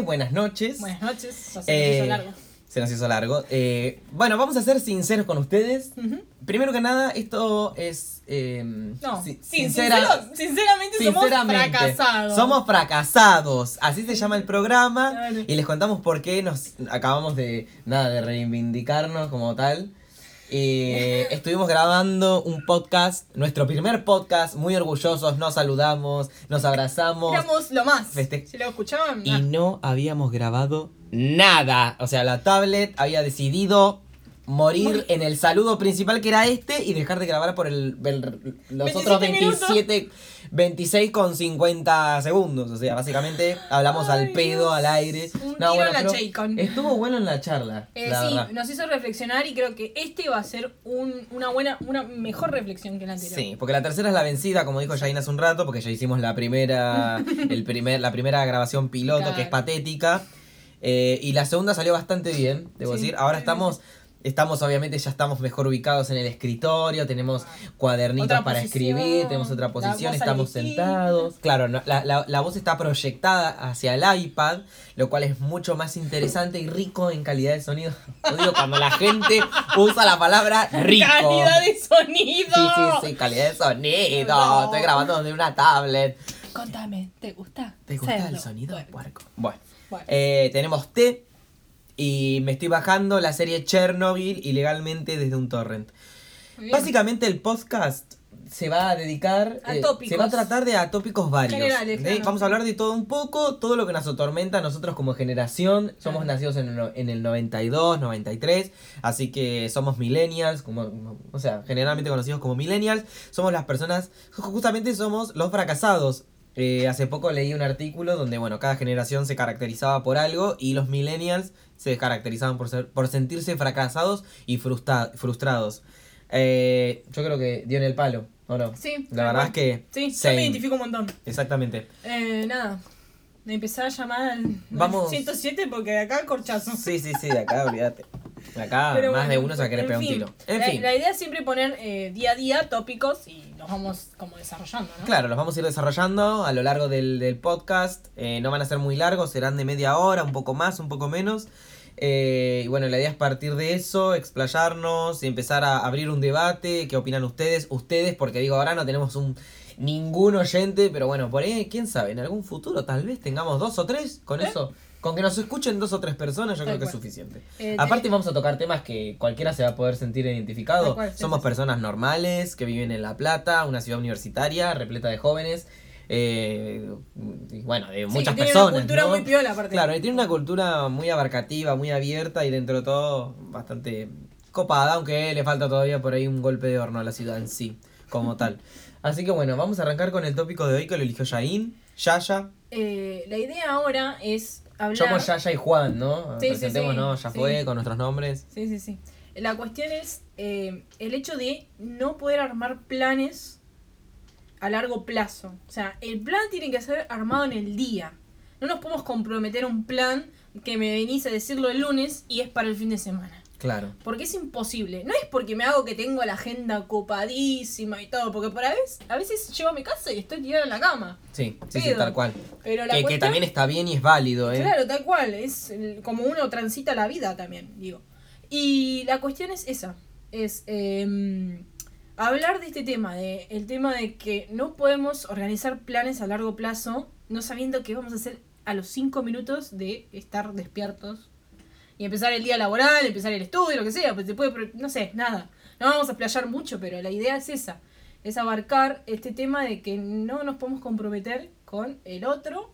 buenas noches. Buenas noches, se Eh, nos hizo largo. Se nos hizo largo. Eh, bueno, vamos a ser sinceros con ustedes. Primero que nada, esto es. eh, No, si- sí, sincera- sincero- sinceramente, sinceramente, somos fracasados. Somos fracasados. Así se llama el programa. Claro. Y les contamos por qué nos acabamos de. Nada, de reivindicarnos como tal. Eh, estuvimos grabando un podcast, nuestro primer podcast, muy orgullosos, nos saludamos, nos abrazamos. Éramos lo más. Feste- Si lo escuchaban, Y no habíamos grabado nada. O sea, la tablet había decidido morir en el saludo principal que era este y dejar de grabar por el, el- los otros 27 minutos. 27, 26 con 50 segundos. O sea, básicamente hablamos al pedo, Dios. al aire. Un tiro en la. Estuvo bueno en la charla. Eh, la sí, verdad. nos hizo reflexionar y creo que este va a ser un- una buena, una mejor reflexión que la anterior. Sí, porque la tercera es la vencida, como dijo Jaina hace un rato, porque ya hicimos la primera, el primer, la primera grabación piloto, que es patética. Eh, y la segunda salió bastante bien, debo Sí, decir. Ahora estamos, estamos obviamente, ya estamos mejor ubicados en el escritorio, tenemos cuadernitos Otra para posición, escribir, tenemos otra posición, estamos sentados. Claro, no, la, la- la voz está proyectada hacia el iPad, lo cual es mucho más interesante y rico en calidad de sonido. Lo digo cuando la gente usa la palabra rico. Calidad de sonido. Sí, sí, sí, calidad de sonido. No. Estoy grabando desde una tablet. Contame, ¿te gusta? ¿Te gusta el sonido, Bueno, puerco? Bueno, bueno. eh, tenemos té y me estoy bajando la serie Chernobyl ilegalmente desde un torrent. Básicamente el podcast se va a dedicar, A eh, se va a tratar de atópicos varios. Generales. Vamos a hablar de todo un poco, todo lo que nos atormenta a nosotros como generación. Somos Claro. nacidos en el, en el 92, 93, así que somos millennials, como, o sea, generalmente conocidos como millennials. Somos las personas, justamente somos los fracasados. Eh, hace poco leí un artículo donde, bueno, cada generación se caracterizaba por algo y los millennials se caracterizaban por, ser, por sentirse fracasados y frustra- frustrados. Eh, yo creo que dio en el palo, ¿o no? Sí, La verdad es que... Sí, yo same. me identifico un montón. Exactamente. Eh, nada. De empezar a llamar al Vamos. al 107 porque de acá corchazo. Sí, sí, sí, de acá, olvídate. Acá Pero más de uno se va a querer pegar un fin. tiro. En la, fin. la idea es siempre poner eh, día a día tópicos y los vamos como desarrollando, ¿no? Claro, los vamos a ir desarrollando a lo largo del, del podcast. Eh, no van a ser muy largos, serán de media hora, un poco más, un poco menos. Eh, y bueno, la idea es partir de eso, explayarnos y empezar a abrir un debate. ¿Qué opinan ustedes? Ustedes, porque digo, ahora no tenemos un ningún oyente, pero bueno, por ahí, quién sabe, en algún futuro tal vez tengamos dos o tres. Con ¿Eh? eso, con que nos escuchen dos o tres personas, yo Tal creo que es suficiente. Eh, Aparte vamos a tocar temas que cualquiera se va a poder sentir identificado. Tal cual, sí, Somos sí, sí. personas normales que viven en La Plata, una ciudad universitaria repleta de jóvenes. eh, y bueno, de Sí, muchas que tiene personas. Una cultura ¿no? muy piola, aparte. Claro, y tiene una cultura muy abarcativa, muy abierta y dentro de todo bastante copada, aunque le falta todavía por ahí un golpe de horno a la ciudad en sí, como tal. Así que bueno, vamos a arrancar con el tópico de hoy que lo eligió Yain, Yaya. Eh, la idea ahora es hablar. Somos Yaya y Juan, ¿no? Sí, sí, Presentémonos, sí, ya sí. fue, con nuestros nombres. Sí, sí, sí. La cuestión es eh, el hecho de no poder armar planes a largo plazo. O sea, el plan tiene que ser armado en el día. No nos podemos comprometer a un plan que me venís a decirlo el lunes y es para el fin de semana. Claro. Porque es imposible. No es porque me hago que tengo la agenda copadísima y todo. Porque por a veces, a veces llego a mi casa y estoy tirada en la cama. Sí, sí, tal cual. Pero la Que, que también está bien y es válido, ¿eh? Claro, tal cual. Es como uno transita la vida también, digo. Y la cuestión es esa. Es em, hablar de este tema. De, el tema de que no podemos organizar planes a largo plazo no sabiendo qué vamos a hacer a los cinco minutos de estar despiertos. Y empezar el día laboral, empezar el estudio, lo que sea. Pues se puede, no sé, nada. No vamos a explayar mucho, pero la idea es esa. Es abarcar este tema de que no nos podemos comprometer con el otro,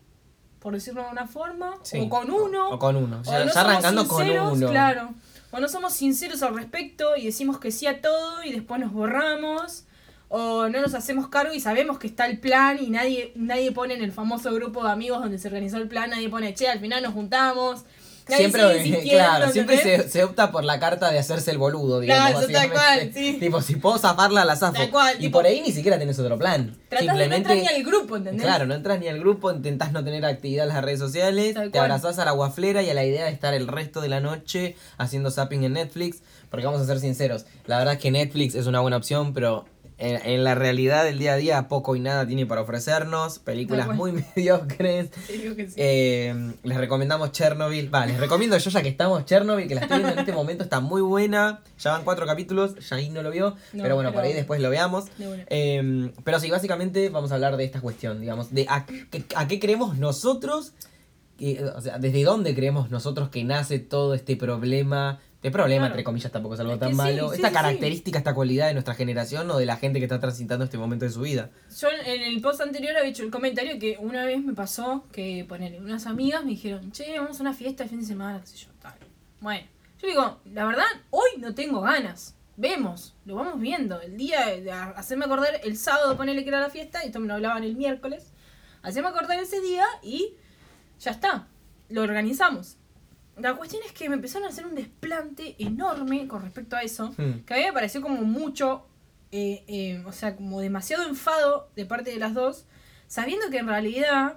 por decirlo de una forma, Sí. o con uno. O con uno. o Ya, no ya arrancando con sinceros, uno. Claro. O no somos sinceros al respecto y decimos que sí a todo y después nos borramos. O no nos hacemos cargo y sabemos que está el plan y nadie, nadie pone en el famoso grupo de amigos donde se organizó el plan, nadie pone, che, al final nos juntamos. Siempre, claro, siempre se, se opta por la carta de hacerse el boludo, digamos. Claro, tal cual, sí. Tipo, si puedo zafarla, la zafo. Tal cual, y tipo- por ahí ni siquiera tenés otro plan. Tratás de no Simplemente. entrar ni al grupo, ¿entendés? Claro, no entras ni al grupo, intentás no tener actividad en las redes sociales, Tal te cual. abrazás a la guaflera y a la idea de estar el resto de la noche haciendo zapping en Netflix. Porque vamos a ser sinceros, la verdad es que Netflix es una buena opción, pero en, en la realidad del día a día poco y nada tiene para ofrecernos, películas muy mediocres. Digo que sí. Eh, les recomiendamos Chernobyl. Va, les recomiendo yo ya que estamos Chernobyl, que la estoy viendo en este momento, está muy buena. Ya van cuatro capítulos, Yain no lo vio, No, pero bueno, por ahí después lo veamos. Eh, pero sí, básicamente vamos a hablar de esta cuestión, digamos, de a, qué- a qué creemos nosotros, que, o sea, desde dónde creemos nosotros que nace todo este problema. De problema, Claro. entre comillas, tampoco es algo Es tan sí, malo. sí, esta sí, característica, esta cualidad de nuestra generación o de la gente que está transitando este momento de su vida. Yo en el post anterior había hecho el comentario que una vez me pasó que poner unas amigas me dijeron, che, vamos a una fiesta el fin de semana, qué sé yo, tal. Bueno, yo digo, la verdad, hoy no tengo ganas. Vemos, lo vamos viendo. El día, de hacerme acordar, el sábado ponerle que era la fiesta, y esto me lo hablaban el miércoles. Hacerme acordar ese día y ya está, lo organizamos. La cuestión es que me empezaron a hacer un desplante enorme con respecto a eso Hmm. que a mí me pareció como mucho, eh, eh, o sea, como demasiado enfado de parte de las dos, sabiendo que en realidad,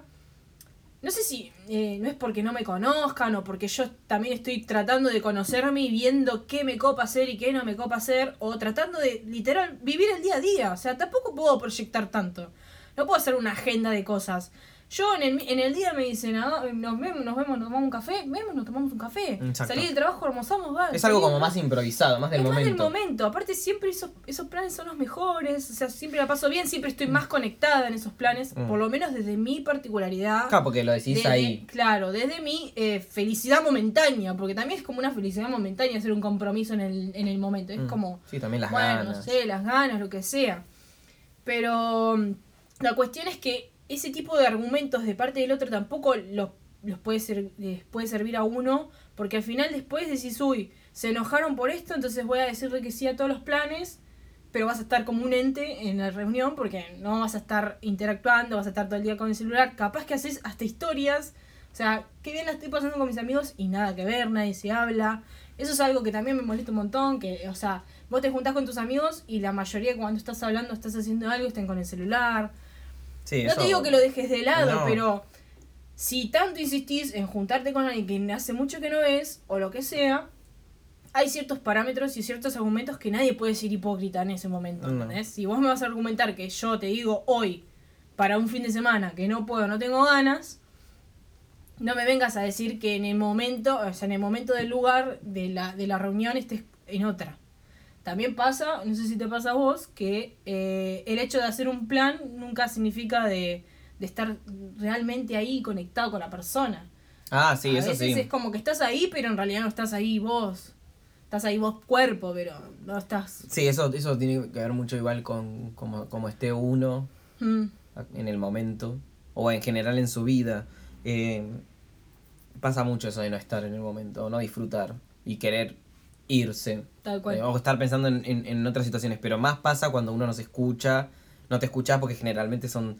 no sé si eh, no es porque no me conozcan o porque yo también estoy tratando de conocerme y viendo qué me copa hacer y qué no me copa hacer, o tratando de literal vivir el día a día, o sea, tampoco puedo proyectar tanto, no puedo hacer una agenda de cosas. Yo en el, en el día me dicen, ah, nos vemos, nos vemos, nos tomamos un café, vemos, nos tomamos un café. Exacto. Salí del trabajo, almorzamos, va. Es algo como más improvisado, más del es más momento. del momento. Aparte, siempre esos, esos planes son los mejores. O sea, siempre la paso bien, siempre estoy más conectada en esos planes. Mm. Por lo menos desde mi particularidad. Claro, porque lo decís desde- ahí. Claro, desde mi eh, felicidad momentánea. Porque también es como una felicidad momentánea hacer un compromiso en el, en el momento. Es Mm. como, Sí, también las bueno, ganas. no sé, las ganas, lo que sea. Pero mm, la cuestión es que ese tipo de argumentos de parte del otro tampoco los, los puede ser, les puede servir a uno, porque al final después decís, uy, se enojaron por esto, entonces voy a decirle que sí a todos los planes, pero vas a estar como un ente en la reunión porque no vas a estar interactuando, vas a estar todo el día con el celular, capaz que haces hasta historias, o sea, qué bien la estoy pasando con mis amigos y nada que ver, nadie se habla. Eso es algo que también me molesta un montón, que, o sea, vos te juntás con tus amigos y la mayoría cuando estás hablando, estás haciendo algo, están con el celular. Sí, No te digo que lo dejes de lado, No. pero si tanto insistís en juntarte con alguien que hace mucho que no ves, o lo que sea, hay ciertos parámetros y ciertos argumentos que nadie puede ser hipócrita en ese momento. No. ¿entendés? Si vos me vas a argumentar que yo te digo hoy, para un fin de semana, que no puedo, no tengo ganas, no me vengas a decir que en el momento, o sea, en el momento del lugar de la, de la reunión estés en otra. También pasa, no sé si te pasa a vos, que eh, el hecho de hacer un plan nunca significa de, de estar realmente ahí conectado con la persona. Ah, sí, a eso veces sí. es como que estás ahí, pero en realidad no estás ahí vos. Estás ahí vos cuerpo, pero no estás... Sí, eso, eso tiene que ver mucho igual con cómo, cómo esté uno Mm, en el momento o en general en su vida. Eh, pasa mucho eso de no estar en el momento, no disfrutar y querer irse. tal cual. Eh, o estar pensando en, en- en otras situaciones, pero más pasa cuando uno no se escucha, no te escuchas porque generalmente son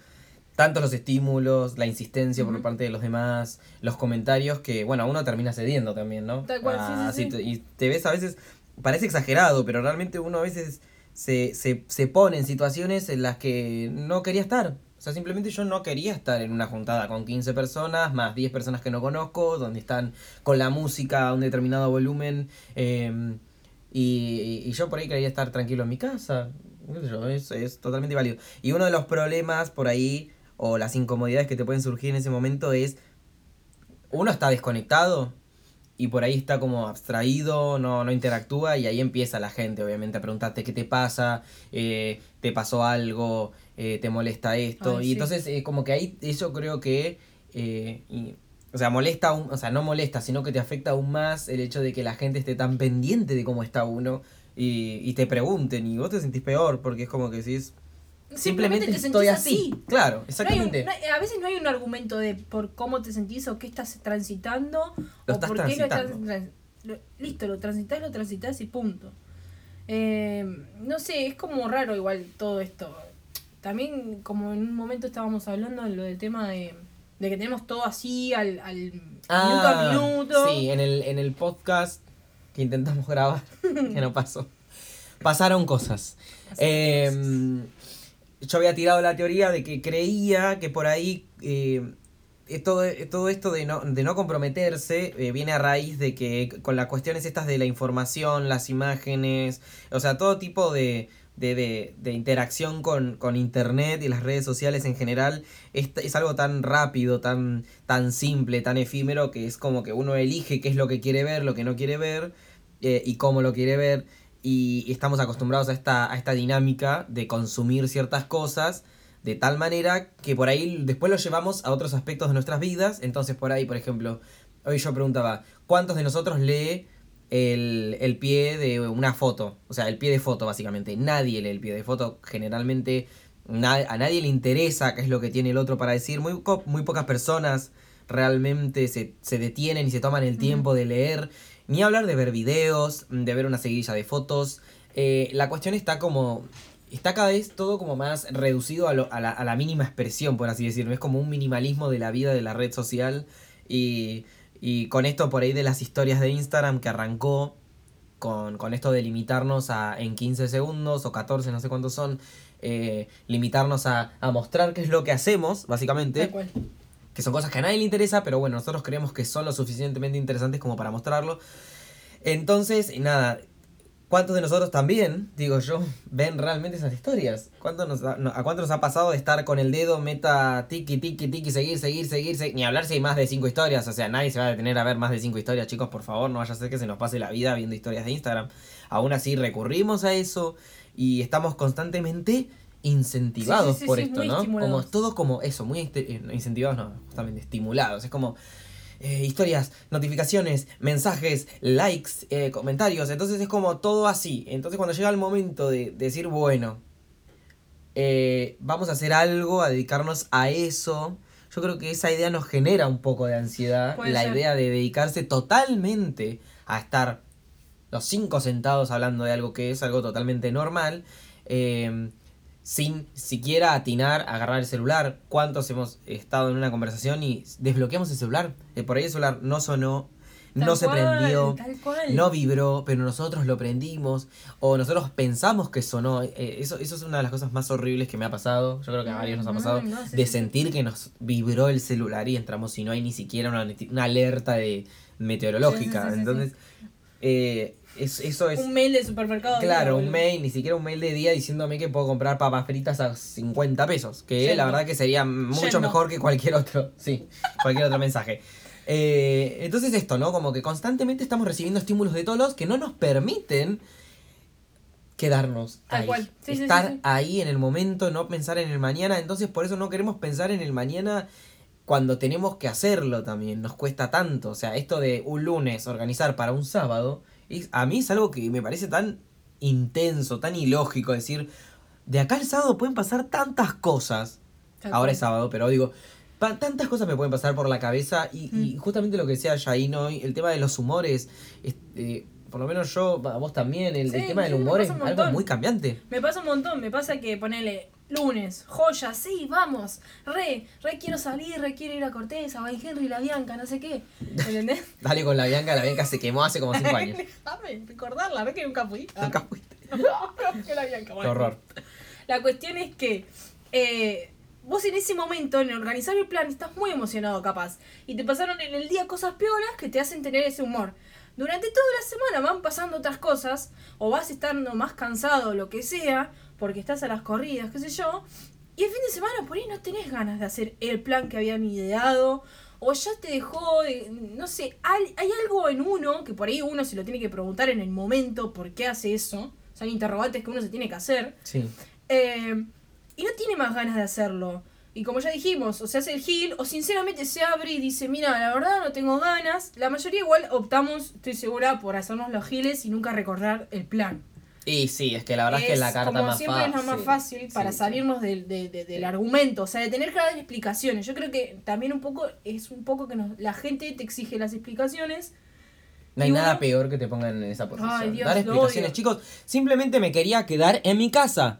tantos los estímulos, la insistencia por parte de los demás, los comentarios que, bueno, uno termina cediendo también, ¿no? Tal cual, sí, sí, Ah, sí. te- y te ves a veces, parece exagerado, pero realmente uno a veces se, se, se pone en situaciones en las que no quería estar. O sea, simplemente yo no quería estar en una juntada con 15 personas, más 10 personas que no conozco, donde están con la música a un determinado volumen. eh, y, y yo por ahí quería estar tranquilo en mi casa. Es, es totalmente válido. Y uno de los problemas por ahí, o las incomodidades que te pueden surgir en ese momento es, uno está desconectado y por ahí está como abstraído, no, no interactúa y ahí empieza la gente obviamente a preguntarte qué te pasa, eh, te pasó algo, eh, te molesta esto. Ay, y sí. entonces eh, como que ahí eso creo que... eh, y- o sea, molesta aún, o sea, no molesta, sino que te afecta aún más el hecho de que la gente esté tan pendiente de cómo está uno y, y te pregunten y vos te sentís peor porque es como que decís, simplemente, te estoy así. Claro, No hay un- exactamente. no hay- a veces no hay un argumento de por cómo te sentís o qué estás transitando Lo o estás por qué lo estás lo- listo, lo transitas, lo transitas y punto. Eh, no sé, es como raro igual todo esto. También como en un momento estábamos hablando de lo del tema de, de que tenemos todo así al, al minuto a minuto. Ah, Sí, en el, en el podcast que intentamos grabar, que no pasó. Pasaron cosas. Eh, yo había tirado la teoría de que creía que por ahí eh, todo, todo esto de no, de no comprometerse eh, viene a raíz de que con las cuestiones estas de la información, las imágenes, o sea, todo tipo de, de, de, de interacción con, con internet y las redes sociales en general es, es algo tan rápido, tan, tan simple, tan efímero que es como que uno elige qué es lo que quiere ver, lo que no quiere ver eh, y cómo lo quiere ver y estamos acostumbrados a esta, a esta dinámica de consumir ciertas cosas de tal manera que por ahí después lo llevamos a otros aspectos de nuestras vidas. Entonces por ahí, por ejemplo, hoy yo preguntaba, ¿cuántos de nosotros lee el, el pie de una foto? O sea, el pie de foto básicamente. Nadie lee el pie de foto. Generalmente na- a nadie le interesa qué es lo que tiene el otro para decir. Muy, muy pocas personas realmente se, se detienen y se toman el tiempo de leer. Ni hablar de ver videos, de ver una seguidilla de fotos. Eh, la cuestión está como está cada vez todo como más reducido a, lo- a la, a la mínima expresión, por así decirlo. Es como un minimalismo de la vida de la red social. Y, y con esto por ahí de las historias de Instagram que arrancó con, con esto de limitarnos a en 15 segundos o 14, no sé cuántos son, eh, limitarnos a, a mostrar qué es lo que hacemos, básicamente que son cosas que a nadie le interesa, pero bueno, nosotros creemos que son lo suficientemente interesantes como para mostrarlo. Entonces, nada, ¿cuántos de nosotros también, digo yo, ven realmente esas historias? ¿Cuánto nos ha- no- ¿A cuánto nos ha pasado de estar con el dedo, meta, tiki, tiki, tiki, seguir, seguir, seguir, seguir, ni hablar si hay más de cinco historias? O sea, nadie se va a detener a ver más de cinco historias, chicos, por favor, no vaya a ser que se nos pase la vida viendo historias de Instagram. Aún así, recurrimos a eso y estamos constantemente incentivados Sí, sí, sí, por esto, ¿no? Como estimulados. todo como eso, muy inste- eh, incentivados, no, justamente estimulados. Es como eh, historias, notificaciones, mensajes, likes, eh, comentarios. Entonces es como todo así. Entonces cuando llega el momento de, decir, bueno, eh, vamos a hacer algo, a dedicarnos a eso. Yo creo que esa idea nos genera un poco de ansiedad. Puede la ser. idea de dedicarse totalmente a estar los cinco sentados hablando de algo que es algo totalmente normal. eh, sin siquiera atinar, agarrar el celular. ¿Cuántos hemos estado en una conversación y desbloqueamos el celular? Eh, por ahí el celular no sonó, no se cual, prendió, no vibró, pero nosotros lo prendimos. O nosotros pensamos que sonó. Eh, eso, eso es una de las cosas más horribles que me ha pasado. Yo creo que a varios nos ha Mm, pasado. no, sí, de sí, sí. sentir que nos vibró el celular y entramos y no hay ni siquiera una, alerta de meteorológica. Entonces, eh, es- eso es... Un mail de supermercado. Claro, un mail, ni siquiera un mail de día diciéndome que puedo comprar papas fritas a 50 pesos. Que Yendo. la verdad que sería mucho Yendo. mejor que cualquier otro. Sí, cualquier otro mensaje. Eh, entonces esto, ¿no? Como que constantemente estamos recibiendo estímulos de todos lados que no nos permiten quedarnos Tal ahí. cual. Sí, Estar sí, sí. ahí en el momento, no pensar en el mañana. Entonces por eso no queremos pensar en el mañana cuando tenemos que hacerlo también. Nos cuesta tanto. O sea, esto de un lunes organizar para un sábado, es- a mí es algo que me parece tan intenso, tan ilógico. Decir, de acá al sábado pueden pasar tantas cosas. Tal Ahora cual. es sábado, pero digo, tantas cosas me pueden pasar por la cabeza y, y Mm. justamente lo que decía Jain hoy, el tema de los humores, este, por lo menos yo, vos también, el, el tema del humor es algo muy cambiante. Me pasa un montón, me pasa que ponele lunes, joya, sí, vamos, re, re quiero salir, re quiero ir a Cortés, a Bay Henry, la Bianca, no sé qué. ¿Entendés? Dale con la Bianca, la Bianca se quemó hace como 5 años. Déjame recordarla, ve que nunca fui. Nunca fuiste. que la Bianca, Qué bueno. horror. La cuestión es que eh, vos en ese momento, en organizar el plan, estás muy emocionado capaz. Y te pasaron en el día cosas piolas que te hacen tener ese humor. Durante toda la semana van pasando otras cosas, o vas estando más cansado o lo que sea, porque estás a las corridas, qué sé yo. Y el fin de semana por ahí no tenés ganas de hacer el plan que habían ideado. O ya te dejó, de- no sé, hay, hay algo en uno que por ahí uno se lo tiene que preguntar en el momento por qué hace eso. Son interrogantes que uno se tiene que hacer. Sí. Eh, y no tiene más ganas de hacerlo. Y como ya dijimos, o se hace el gil, o sinceramente se abre y dice, mira, la verdad no tengo ganas. La mayoría igual optamos, estoy segura, por hacernos los giles y nunca recordar el plan. Y sí, es que la verdad es, que es la carta como más siempre fácil. es la más fácil para Sí, salirnos del, de- de- del argumento, o sea, de tener que dar explicaciones. Yo creo que también un poco, es un poco que nos, la gente te exige las explicaciones. No hay nada peor que te pongan en esa posición. Ay, Dios, Dar explicaciones, chicos. Simplemente me quería quedar en mi casa.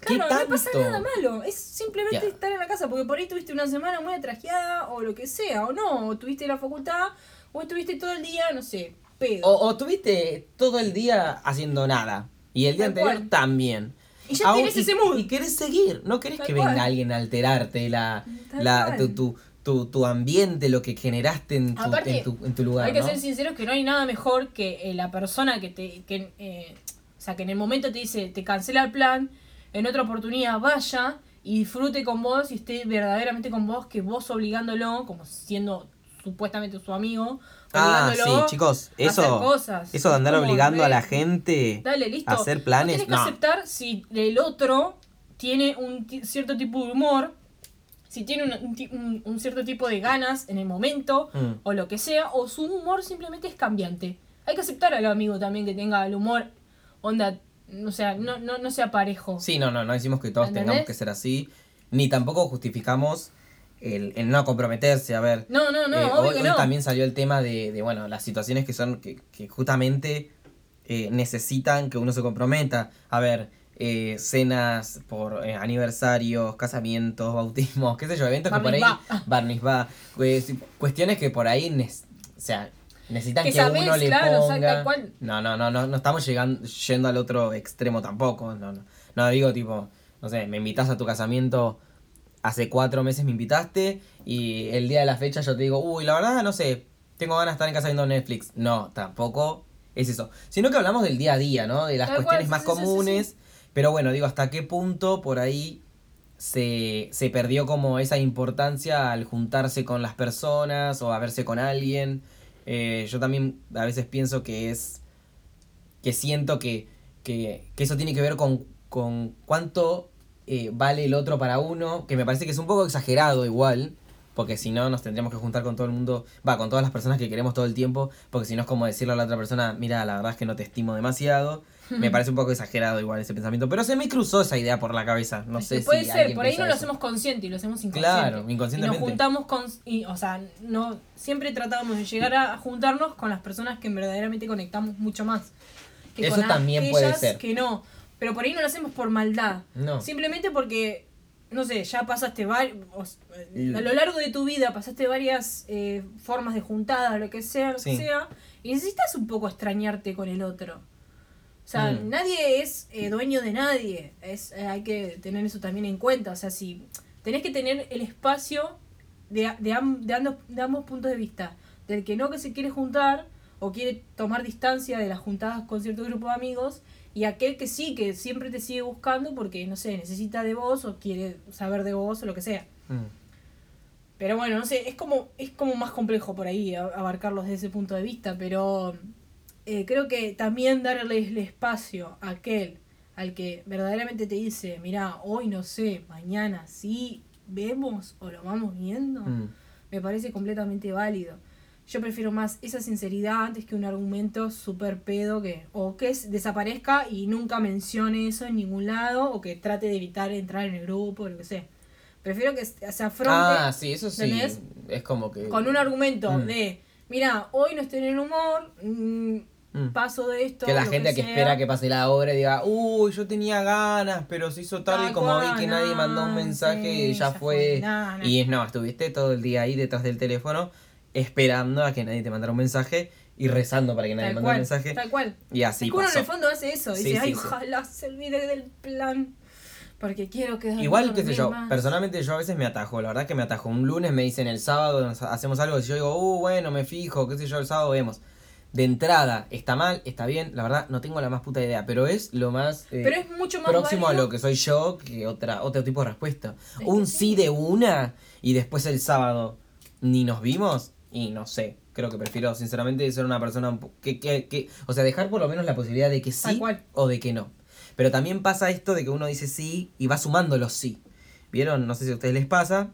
¿Qué Claro, tanto? no pasa nada malo, es simplemente estar en la casa, porque por ahí tuviste una semana muy atrajeada o lo que sea, o no, o tuviste la facultad, o estuviste todo el día, no sé, pedo. O, o tuviste todo el día haciendo nada. Y el día Tal anterior cual. también. Y ya tenés ese mood. Y querés seguir. No querés Tal que cual. venga alguien a alterarte la, Tal la, tu, tu, tu, tu ambiente, lo que generaste en tu, Aparte, en tu, en tu lugar. Hay que ¿no? ser sinceros que no hay nada mejor que eh, la persona que te que, eh, O sea, que en el momento te dice, te cancela el plan, en otra oportunidad vaya y disfrute con vos y esté verdaderamente con vos, que vos obligándolo, como siendo supuestamente su amigo, Ah, sí, chicos, eso, cosas. eso de andar obligando a la gente Dale, listo. a hacer Vos planes, tenés que no. aceptar si el otro tiene un cierto tipo de humor, si tiene un, cierto tipo de ganas en el momento, Mm. o lo que sea, o su humor simplemente es cambiante. Hay que aceptar al amigo también que tenga el humor, onda, o sea, no, no, no sea parejo. Sí, no, no, no decimos que todos ¿Entendés? tengamos que ser así, ni tampoco justificamos el, el no comprometerse, a ver. No, no, no, eh, obvio hoy, que hoy no. también salió el tema de, de, bueno, las situaciones que son, que, que justamente eh, necesitan que uno se comprometa. A ver, eh, cenas por eh, aniversarios, casamientos, bautismos, qué sé yo, eventos que por ahí, Barnizbá. barniz va, pues, cuestiones que por ahí, o sea, necesitan Que que, uno le claro, o sea, ponga. tal cual. No, no, no, no, no estamos llegando, yendo al otro extremo tampoco. No, no. No digo tipo, no sé, me invitas a tu casamiento, hace cuatro meses me invitaste y el día de la fecha yo te digo, uy, la verdad, no sé, tengo ganas de estar en casa viendo Netflix. No, tampoco es eso. Sino que hablamos del día a día, ¿no? De las Tal cuestiones cual, más sí, sí, comunes. Pero bueno, digo, ¿hasta qué punto por ahí se, se perdió como esa importancia al juntarse con las personas o a verse con alguien? Eh, yo también a veces pienso que es que siento que, que, que eso tiene que ver con, con cuánto eh, vale el otro para uno, que me parece que es un poco exagerado igual, porque si no nos tendríamos que juntar con todo el mundo, va, con todas las personas que queremos todo el tiempo, porque si no es como decirle a la otra persona, mira, la verdad es que no te estimo demasiado, me parece un poco exagerado igual ese pensamiento, pero se me cruzó esa idea por la cabeza, no sé Puede si ser, por ahí no lo hacemos consciente y lo hacemos inconsciente. Claro, Y inconscientemente. nos juntamos con. Y, o sea, no siempre tratamos de llegar a juntarnos con las personas que verdaderamente conectamos mucho más. Que Eso con también puede ser. Que no. Pero por ahí no lo hacemos por maldad. No. Simplemente porque, no sé, ya pasaste A lo largo de tu vida pasaste varias eh, formas de juntada, lo que sea, lo Sí. que sea. Y necesitas un poco extrañarte con el otro. O sea, Mm. nadie es eh, dueño de nadie. Es, eh, hay que tener eso también en cuenta. O sea, si tenés que tener el espacio de, de, am- de ambos, de ambos puntos de vista. Del que no que se quiere juntar o quiere tomar distancia de las juntadas con cierto grupo de amigos. Y aquel que sí, que siempre te sigue buscando porque, no sé, necesita de vos o quiere saber de vos o lo que sea. Mm. Pero bueno, no sé, es como, es como más complejo por ahí abarcarlos desde ese punto de vista, pero eh, creo que también darle el espacio a aquel al que verdaderamente te dice, mira, hoy no sé, mañana sí vemos o lo vamos viendo, Mm. me parece completamente válido. Yo prefiero más esa sinceridad antes que un argumento súper pedo que o que es- desaparezca y nunca mencione eso en ningún lado o que trate de evitar entrar en el grupo o lo que sea. Prefiero que se afronte Ah, sí, eso sí. ¿entendés? Es como que. con un argumento Mm. de, mira, hoy no estoy en el humor, mm, Mm. paso de esto. Que la gente que, espera que pase la obra y diga, uy, yo tenía ganas, pero se hizo tarde y como vi que nadie mandó un mensaje, sí, ya, ya fue. Y es no, estuviste todo el día ahí detrás del teléfono esperando a que nadie te mandara un mensaje y rezando para que nadie Tal mandara cual, un mensaje. tal cual. Y así que uno en el fondo hace eso, dice, sí, ay, sí. ojalá se olvide del plan, porque quiero que Igual, qué sé yo, personalmente yo a veces me atajo, la verdad que me atajo. Un lunes me dicen el sábado nos hacemos algo y yo digo, uh, bueno, me fijo, qué sé yo, el sábado vemos. De entrada, está mal, está bien, la verdad no tengo la más puta idea, pero es lo más eh, Pero es mucho más próximo a lo que soy yo que otra otro tipo de respuesta. Es Un sí. de una y después el sábado ni nos vimos y no sé, creo que prefiero sinceramente ser una persona que, que, que o sea, dejar por lo menos la posibilidad de que sí o de que no. Pero también pasa esto de que uno dice sí y va sumando los sí. ¿Vieron? No sé si a ustedes les pasa.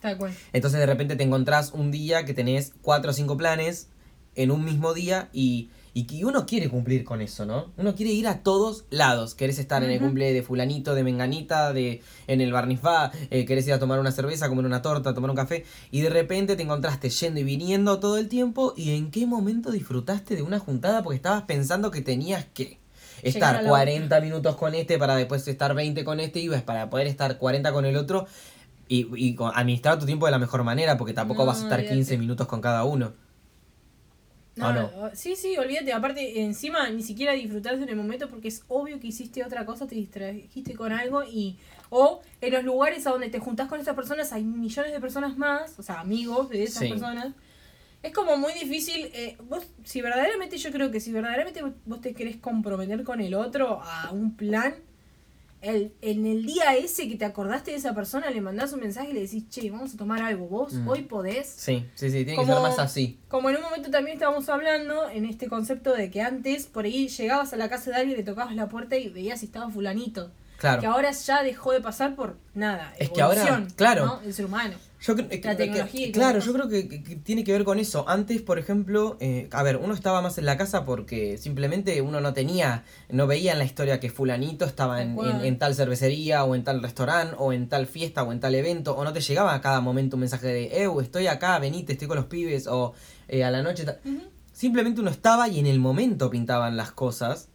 Tal cual. Entonces de repente te encontrás un día que tenés cuatro o cinco planes en un mismo día y, y que uno quiere cumplir con eso, ¿no? Uno quiere ir a todos lados. Querés estar en el cumple de fulanito, de menganita, de en el barnifá, eh, querés ir a tomar una cerveza, comer una torta, tomar un café y de repente te encontraste yendo y viniendo todo el tiempo y en qué momento disfrutaste de una juntada porque estabas pensando que tenías que estar la 40 minutos con este para después estar 20 con este y vas para poder estar 40 con el otro y, y administrar tu tiempo de la mejor manera porque tampoco No, vas a estar olvídate. 15 minutos con cada uno. No, ¿O no? Sí, sí, olvídate. Aparte, encima ni siquiera disfrutaste en el momento porque es obvio que hiciste otra cosa, te distrajiste con algo y. O en los lugares a donde te juntás con esas personas hay millones de personas más, o sea, amigos de esas Sí. personas. Es como muy difícil. eh, vos, si verdaderamente, yo creo que si verdaderamente vos te querés comprometer con el otro a un plan, el, en el día ese que te acordaste de esa persona, le mandás un mensaje y le decís, che, vamos a tomar algo. Vos Mm. hoy podés. Sí, sí, sí, tiene que ser más así. Como en un momento también estábamos hablando en este concepto de que antes por ahí llegabas a la casa de alguien, le tocabas la puerta y veías si estaba fulanito. Claro. Que ahora ya dejó de pasar por nada. Es que ahora, claro. ¿no? El ser humano. Yo creo que, La tecnología claro, yo creo que, tiene que ver con eso. Antes, por ejemplo, eh, a ver, uno estaba más en la casa porque simplemente uno no tenía, no veía en la historia que fulanito estaba en, cual. en- en tal cervecería o en tal restaurante o en tal fiesta o en tal evento o no te llegaba a cada momento un mensaje de, eu, estoy acá, venite, estoy con los pibes o eh, a la noche. ta-". Ujú. Simplemente uno estaba y en el momento pintaban las cosas.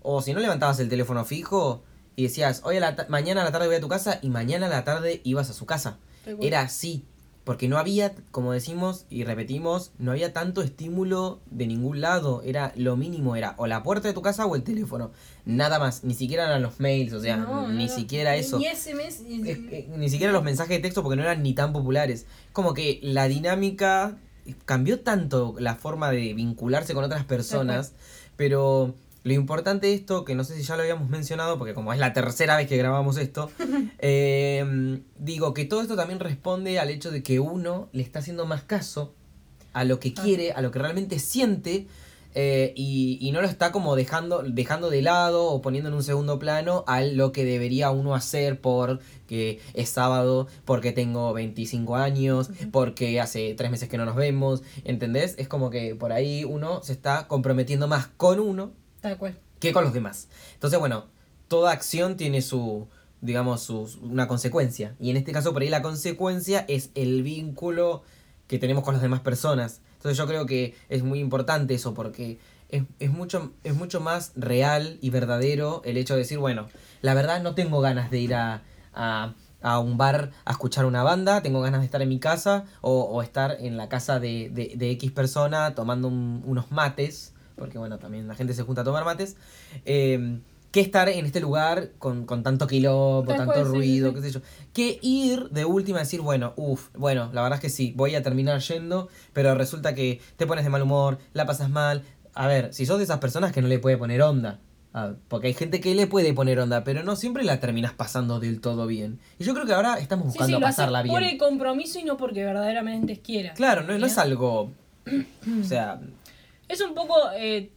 O si no levantabas el teléfono fijo y decías, hoy a la mañana a la tarde voy a tu casa y mañana a la tarde ibas a su casa. Era así. Porque no había, como decimos y repetimos, no había tanto estímulo de ningún lado. Era lo mínimo, era o la puerta de tu casa o el teléfono. Nada más. Ni siquiera eran los mails, o sea, No, ni no, siquiera eso. Ni SMS. ni- eh, ni siquiera los mensajes de texto porque no eran ni tan populares. Como que la dinámica cambió tanto la forma de vincularse con otras personas, pero lo importante de esto, que no sé si ya lo habíamos mencionado, porque como es la tercera vez que grabamos esto, eh, digo que todo esto también responde al hecho de que uno le está haciendo más caso a lo que Ah. quiere, a lo que realmente siente. eh, y, y no lo está como dejando, dejando de lado o poniendo en un segundo plano a lo que debería uno hacer porque es sábado, porque tengo 25 años, porque hace tres meses que no nos vemos, ¿entendés? Es como que por ahí uno se está comprometiendo más con uno Cual. que con los demás. Entonces, bueno, toda acción tiene su, digamos, su, una consecuencia. Y en este caso, por ahí la consecuencia es el vínculo que tenemos con las demás personas. Entonces yo creo que es muy importante eso porque es, es mucho, es mucho más real y verdadero el hecho de decir, bueno, la verdad no tengo ganas de ir a, a, a un bar a escuchar una banda, tengo ganas de estar en mi casa o, o estar en la casa de, de, X persona tomando un- unos mates, porque bueno, también la gente se junta a tomar mates, eh, que estar en este lugar con, con tanto quilombo, tanto sí, ruido, sí. qué sé yo. Que ir de última a decir, bueno, uff, bueno, la verdad es que sí, voy a terminar yendo, pero resulta que te pones de mal humor, la pasas mal. A ver, si sos de esas personas que no le puede poner onda. Ah, porque hay gente que le puede poner onda, pero no siempre la terminas pasando del todo bien. Y yo creo que ahora estamos Sí, sí, buscando lo pasarla por bien. el compromiso y no porque verdaderamente quieras. Claro, no, no es algo. O sea, Es un poco eh,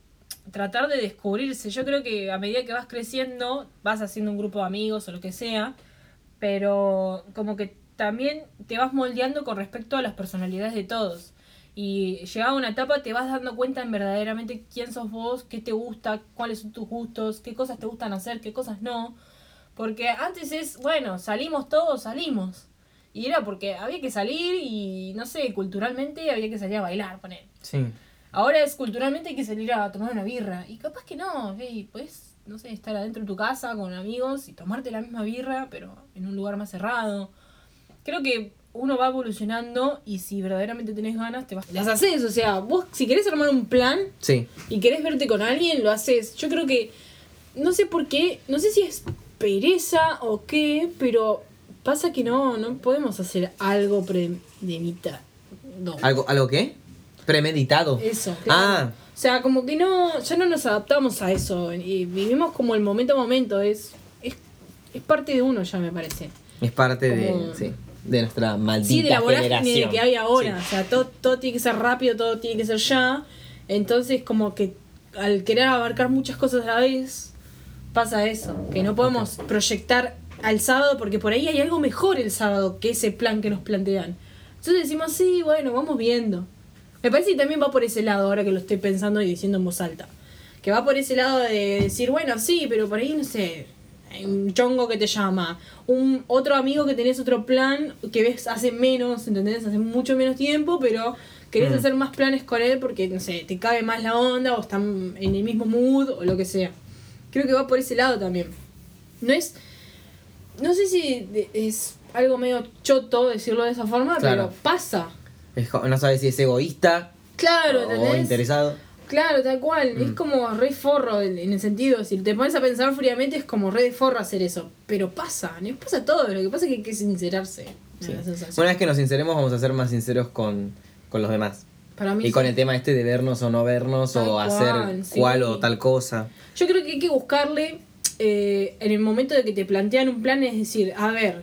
tratar de descubrirse. Yo creo que a medida que vas creciendo, vas haciendo un grupo de amigos o lo que sea, pero como que también te vas moldeando con respecto a las personalidades de todos. Y llegada una etapa te vas dando cuenta en verdaderamente quién sos vos, qué te gusta, cuáles son tus gustos, qué cosas te gustan hacer, qué cosas no. Porque antes es, bueno, salimos todos, salimos. Y era porque había que salir y, no sé, culturalmente había que salir a bailar, poner. sí. Ahora es culturalmente hay que salir a tomar una birra. Y capaz que no, hey, puedes, no sé, estar adentro de tu casa con amigos y tomarte la misma birra, pero en un lugar más cerrado. Creo que uno va evolucionando y si verdaderamente tenés ganas, te vas. Las haces, o sea, vos si querés armar un plan Sí. y querés verte con alguien, lo haces. Yo creo que, no sé por qué, no sé si es pereza o qué, pero pasa que no, no podemos hacer algo premeditado. No. ¿Algo, ¿Algo qué? Premeditado. Eso, claro. Ah, O sea, como que no, ya no nos adaptamos a eso y vivimos como el momento a momento, es, es, es parte de uno ya me parece. es parte Como- de, sí, de nuestra maldita Sí, de la vorágine que hay ahora, Sí. o sea, todo, todo tiene que ser rápido, todo tiene que ser ya, entonces como que al querer abarcar muchas cosas a la vez, pasa eso, que no podemos proyectar al sábado porque por ahí hay algo mejor el sábado que ese plan que nos plantean. Entonces decimos, sí, bueno, vamos viendo. Me parece que también va por ese lado, ahora que lo estoy pensando y diciendo en voz alta. Que va por ese lado de decir, bueno, sí, pero por ahí, no sé, hay un chongo que te llama, un otro amigo que tenés otro plan que ves hace menos, ¿entendés? Hace mucho menos tiempo, pero querés Mm. hacer más planes con él porque, no sé, te cabe más la onda o están en el mismo mood o lo que sea. Creo que va por ese lado también. No es... No sé si es algo medio choto decirlo de esa forma, Claro. pero pasa. Es no sabes si es egoísta Claro, o interesado. Claro, tal cual. Mm. Es como re forro en, el sentido. Si te pones a pensar fríamente, es como re de forro hacer eso. Pero pasa, ¿no? Pasa todo. Lo que pasa es que hay que sincerarse. Sí. Una vez que nos sinceremos, vamos a ser más sinceros con, con los demás. Para mí Y sí. con el tema este de vernos o no vernos Tal o cual, hacer sí. cual o tal cosa. Yo creo que hay que buscarle eh, en el momento de que te plantean un plan, es decir, a ver,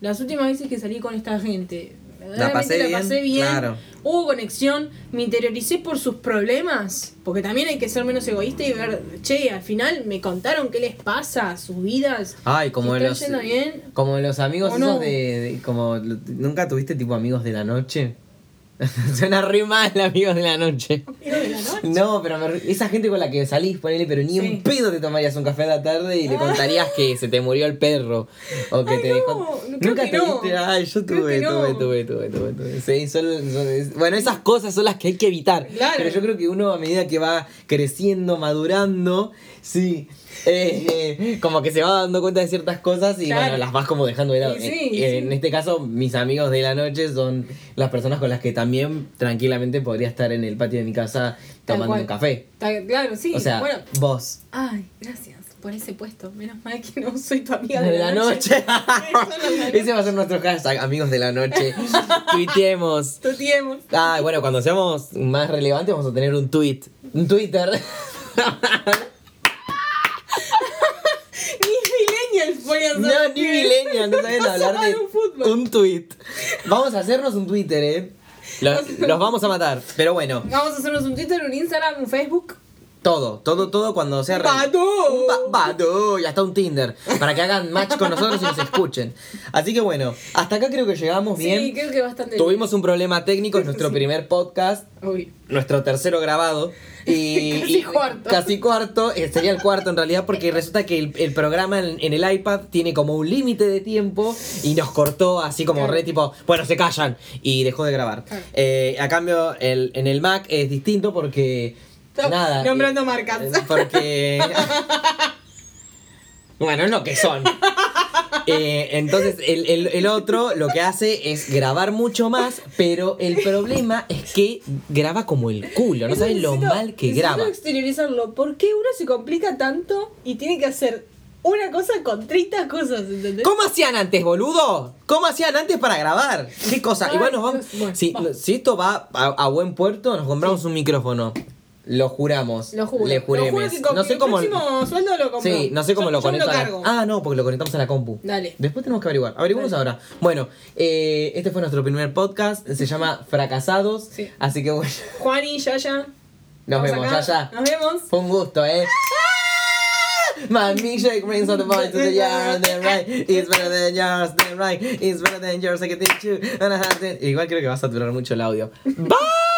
las últimas veces que salí con esta gente, verdaderamente pasé la bien, pasé bien, claro. hubo conexión, me interioricé por sus problemas, porque también hay que ser menos egoísta y ver, che, al final me contaron qué les pasa, sus vidas. Ay, como ¿Están los, bien? como los amigos ¿O esos no? de, de- como nunca tuviste tipo amigos de la noche. Suena re mal amigos de la noche. Amigo de la noche. No, pero me esa gente con la que salís, ponele, pero ni Sí. un pedo te tomarías un café a la tarde y le contarías que se te murió el perro. O que Ay, te no, dejó. creo Nunca que te no. viste. Ay, yo Creo tuve, que no. tuve, tuve, tuve, tuve, tuve. Sí, son- son- es- bueno, esas cosas son las que hay que evitar. Claro. Pero yo creo que uno a medida que va creciendo, madurando, sí. Eh, eh, como que se va dando cuenta de ciertas cosas y Claro. bueno, las vas como dejando de lado. Sí, en, sí. en este caso, mis amigos de la noche son las personas con las que también tranquilamente podría estar en el patio de mi casa tomando un café. Claro, sí. O sea, bueno, vos. ay, gracias por ese puesto. Menos mal que no soy tu amiga De la noche. Eso lo Ese va a ser nuestro hashtag, amigos de la noche. Tuiteemos. Tuteemos. Ah, bueno, cuando seamos más relevantes vamos a tener un tweet. Un Twitter. No, ni millennials, no saben hablar de un un tweet. Vamos a hacernos un Twitter, eh. Los, los vamos a matar. Pero bueno, Vamos a hacernos un Twitter, un Instagram, un Facebook. Todo, todo, todo cuando sea. Un ba- Badoo, y hasta un Tinder. Para que hagan match con nosotros y nos escuchen. Así que bueno, hasta acá creo que llegamos Sí, bien. creo que bastante Tuvimos un problema técnico, es nuestro primer podcast. Uy. nuestro tercero grabado. Y, Casi y- cuarto. Casi cuarto, eh, sería el cuarto en realidad, porque resulta que el, el programa en, en el iPad tiene como un límite de tiempo y nos cortó así como Claro. re tipo, bueno, se callan y dejó de grabar. Eh, a cambio, el, en el Mac es distinto porque. Nada. nombrando eh, marcas. eh, Porque. bueno, lo que son. Eh, entonces, el, el- el otro lo que hace es grabar mucho más, pero el problema es que graba como el culo. No saben lo mal que graba. exteriorizarlo. ¿Por qué uno se complica tanto y tiene que hacer una cosa con 30 cosas? ¿Entendés? ¿Cómo hacían antes, boludo? ¿Cómo hacían antes para grabar? ¿Qué cosa? Igual nos vamos. Bueno, si, esto va a, a buen puerto, nos compramos un micrófono. Lo juramos. Lo juro. Le Lo juro que con No sé cómo. próximo sueldo lo compro. Sí, no sé cómo Yo- lo yo me conecto a la- cargo. Ah, no, porque lo conectamos a la compu. Dale. Después tenemos que averiguar. Averiguamos ahora. Bueno, eh, este fue nuestro primer podcast. Se llama Fracasados. Sí. Así que bueno, Juan y Yaya. nos vemos. acá. Ya, ya. Nos vemos. Fue un gusto, ¿eh? My milkshake brings all the boys to the yard, then right. It's better than yours, then right. It's better than yours, I can teach you. And I have to- Igual creo que va a saturar mucho el audio. Bye!